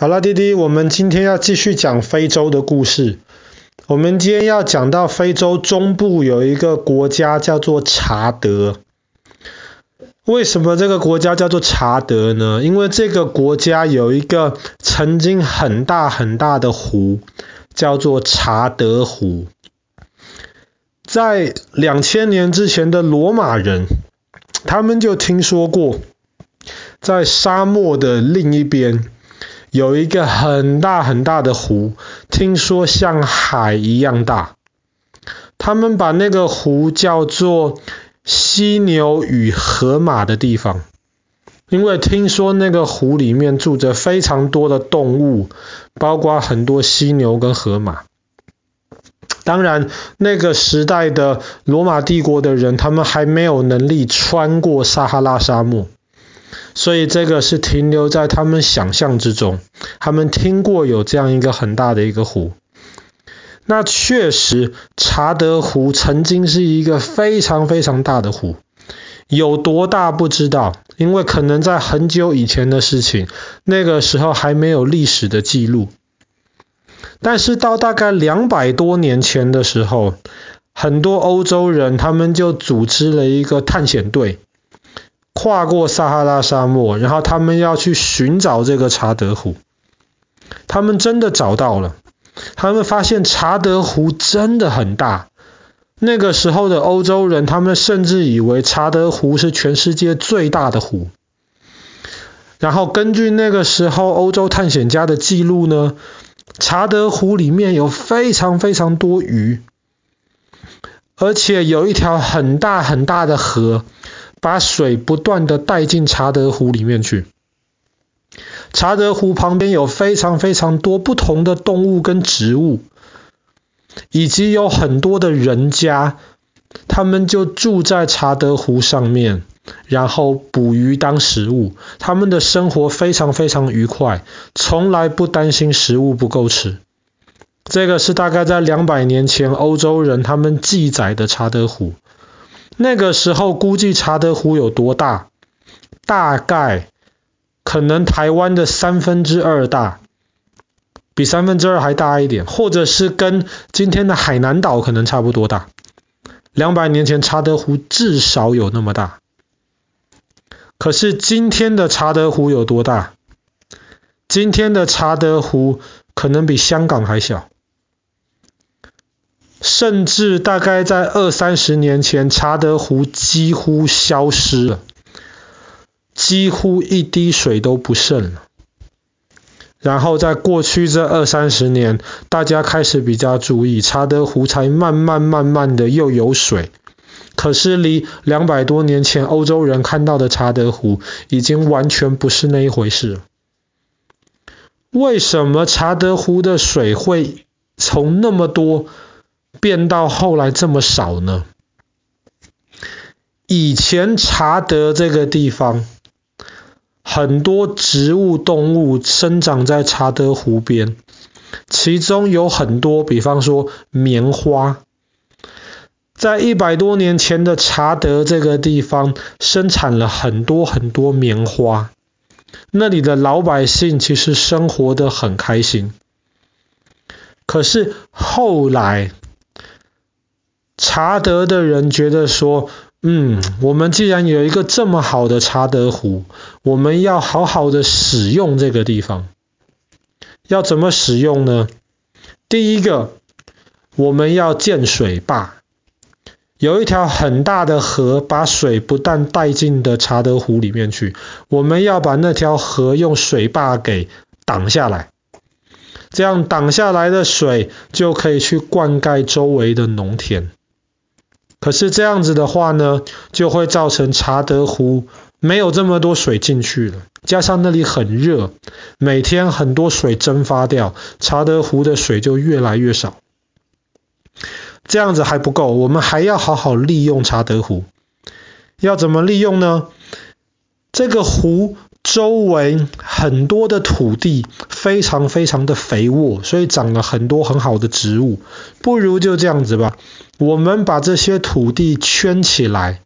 好了，弟弟，我们今天要继续讲非洲的故事。我们今天要讲到非洲中部有一个国家叫做查德。为什么这个国家叫做查德呢？因为这个国家有一个曾经很大很大的湖，叫做查德湖。在两千年之前的罗马人，他们就听说过，在沙漠的另一边。有一个很大很大的湖，听说像海一样大。他们把那个湖叫做犀牛与河马的地方，因为听说那个湖里面住着非常多的动物，包括很多犀牛跟河马。当然，那个时代的罗马帝国的人，他们还没有能力穿过撒哈拉沙漠。所以这个是停留在他们想象之中，他们听过有这样一个很大的一个湖。那确实，查德湖曾经是一个非常非常大的湖，有多大不知道，因为可能在很久以前的事情，那个时候还没有历史的记录。但是到大概两百多年前的时候，很多欧洲人他们就组织了一个探险队。跨过撒哈拉沙漠，然后他们要去寻找这个查德湖。他们真的找到了，他们发现查德湖真的很大。那个时候的欧洲人，他们甚至以为查德湖是全世界最大的湖。然后根据那个时候欧洲探险家的记录呢，查德湖里面有非常非常多鱼，而且有一条很大很大的河。把水不断地带进查德湖里面去。查德湖旁边有非常非常多不同的动物跟植物，以及有很多的人家，他们就住在查德湖上面，然后捕鱼当食物。他们的生活非常非常愉快，从来不担心食物不够吃。这个是大概在两百年前欧洲人他们记载的查德湖。那个时候估计查德湖有多大？大概可能台湾的三分之二大，比三分之二还大一点，或者是跟今天的海南岛可能差不多大。两百年前查德湖至少有那么大。可是今天的查德湖有多大？今天的查德湖可能比香港还小。甚至大概在二三十年前，查德湖几乎消失了，几乎一滴水都不剩了。然后在过去这二三十年，大家开始比较注意，查德湖才慢慢慢慢的又有水。可是离两百多年前欧洲人看到的查德湖，已经完全不是那一回事了。为什么查德湖的水会从那么多，变到后来这么少呢？以前查德这个地方，很多植物动物生长在查德湖边，其中有很多，比方说棉花，在一百多年前的查德这个地方，生产了很多很多棉花，那里的老百姓其实生活得很开心。可是后来，查德的人觉得说，嗯，我们既然有一个这么好的查德湖，我们要好好的使用这个地方。要怎么使用呢？第一个，我们要建水坝，有一条很大的河，把水不但带进的查德湖里面去，我们要把那条河用水坝给挡下来，这样挡下来的水就可以去灌溉周围的农田。可是这样子的话呢，就会造成查德湖没有这么多水进去了，加上那里很热，每天很多水蒸发掉，查德湖的水就越来越少。这样子还不够，我们还要好好利用查德湖。要怎么利用呢？这个湖周围很多的土地非常非常的肥沃，所以长了很多很好的植物。不如就这样子吧。我们把这些土地圈起来，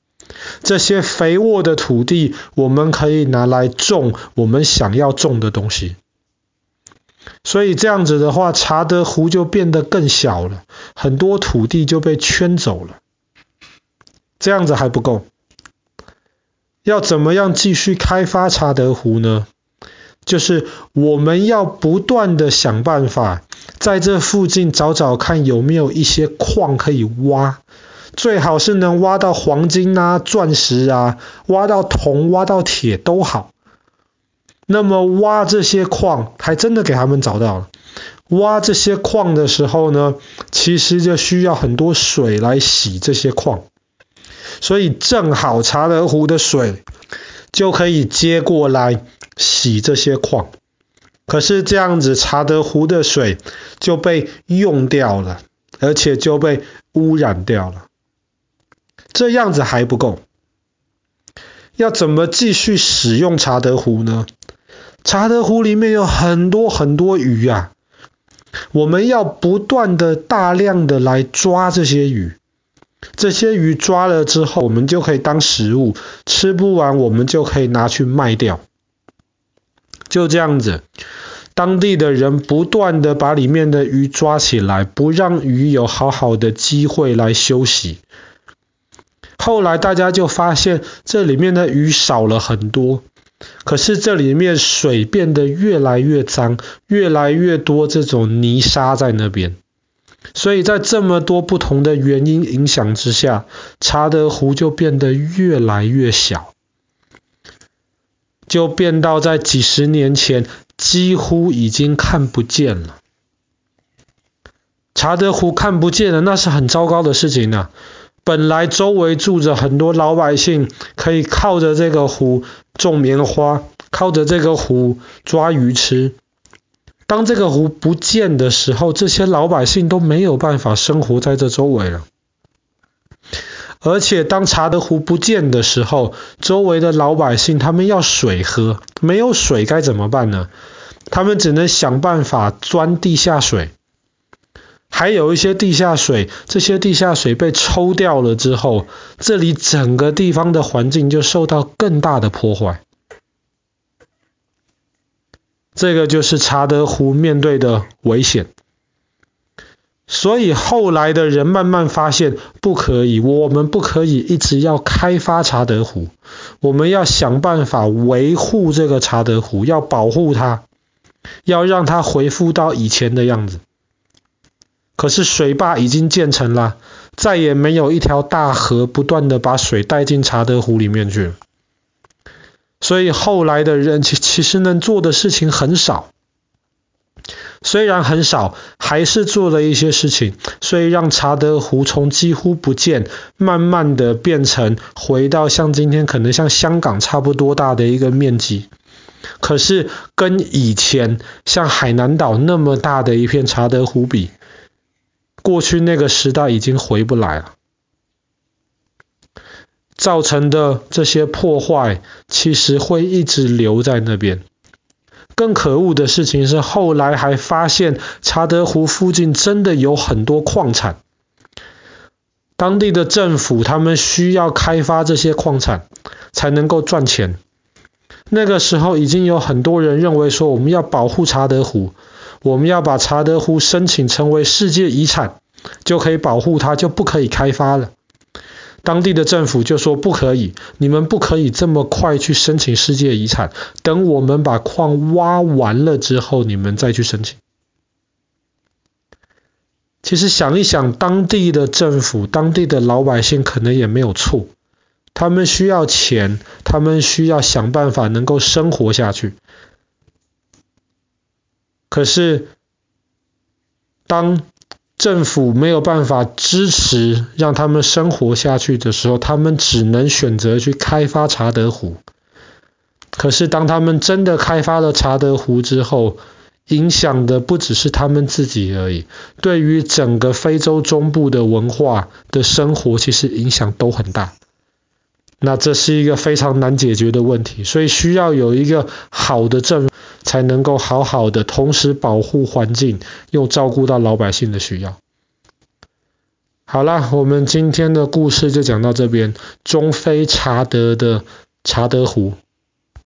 这些肥沃的土地，我们可以拿来种我们想要种的东西。所以这样子的话，查德湖就变得更小了，很多土地就被圈走了。这样子还不够，要怎么样继续开发查德湖呢？就是我们要不断的想办法，在这附近找找看有没有一些矿可以挖，最好是能挖到黄金啊、钻石啊，挖到铜、挖到铁都好。那么挖这些矿，还真的给他们找到了。挖这些矿的时候呢，其实就需要很多水来洗这些矿。所以正好查德湖的水就可以接过来洗这些矿，可是这样子查德湖的水就被用掉了，而且就被污染掉了。这样子还不够，要怎么继续使用查德湖呢？查德湖里面有很多很多鱼啊，我们要不断的大量的来抓这些鱼。这些鱼抓了之后，我们就可以当食物，吃不完我们就可以拿去卖掉。就这样子，当地的人不断的把里面的鱼抓起来，不让鱼有好好的机会来休息。后来大家就发现，这里面的鱼少了很多，可是这里面水变得越来越脏，越来越多这种泥沙在那边。所以在这么多不同的原因影响之下，查德湖就变得越来越小，就变到在几十年前几乎已经看不见了。查德湖看不见了，那是很糟糕的事情啊！本来周围住着很多老百姓，可以靠着这个湖种棉花，靠着这个湖抓鱼吃。当这个湖不见的时候，这些老百姓都没有办法生活在这周围了。而且当查德湖不见的时候，周围的老百姓他们要水喝，没有水该怎么办呢？他们只能想办法钻地下水。还有一些地下水，这些地下水被抽掉了之后，这里整个地方的环境就受到更大的破坏。这个就是查德湖面对的危险，所以后来的人慢慢发现不可以，我们不可以一直要开发查德湖，我们要想办法维护这个查德湖，要保护它，要让它恢复到以前的样子。可是水坝已经建成了，再也没有一条大河不断的把水带进查德湖里面去了。所以后来的人其其实能做的事情很少，虽然很少，还是做了一些事情，所以让查德湖从几乎不见，慢慢的变成回到像今天可能像香港差不多大的一个面积，可是跟以前像海南岛那么大的一片查德湖比，过去那个时代已经回不来了。造成的这些破坏，其实会一直留在那边。更可恶的事情是，后来还发现查德湖附近真的有很多矿产。当地的政府他们需要开发这些矿产，才能够赚钱。那个时候已经有很多人认为说，我们要保护查德湖，我们要把查德湖申请成为世界遗产，就可以保护它，就不可以开发了。当地的政府就说不可以，你们不可以这么快去申请世界遗产，等我们把矿挖完了之后，你们再去申请。其实想一想，当地的政府、当地的老百姓可能也没有错，他们需要钱，他们需要想办法能够生活下去。可是，当政府没有办法支持让他们生活下去的时候，他们只能选择去开发查德湖。可是当他们真的开发了查德湖之后，影响的不只是他们自己而已，对于整个非洲中部的文化的生活，其实影响都很大。那这是一个非常难解决的问题，所以需要有一个好的政。才能够好好的同时保护环境，又照顾到老百姓的需要。好啦，我们今天的故事就讲到这边。中非查德的查德湖。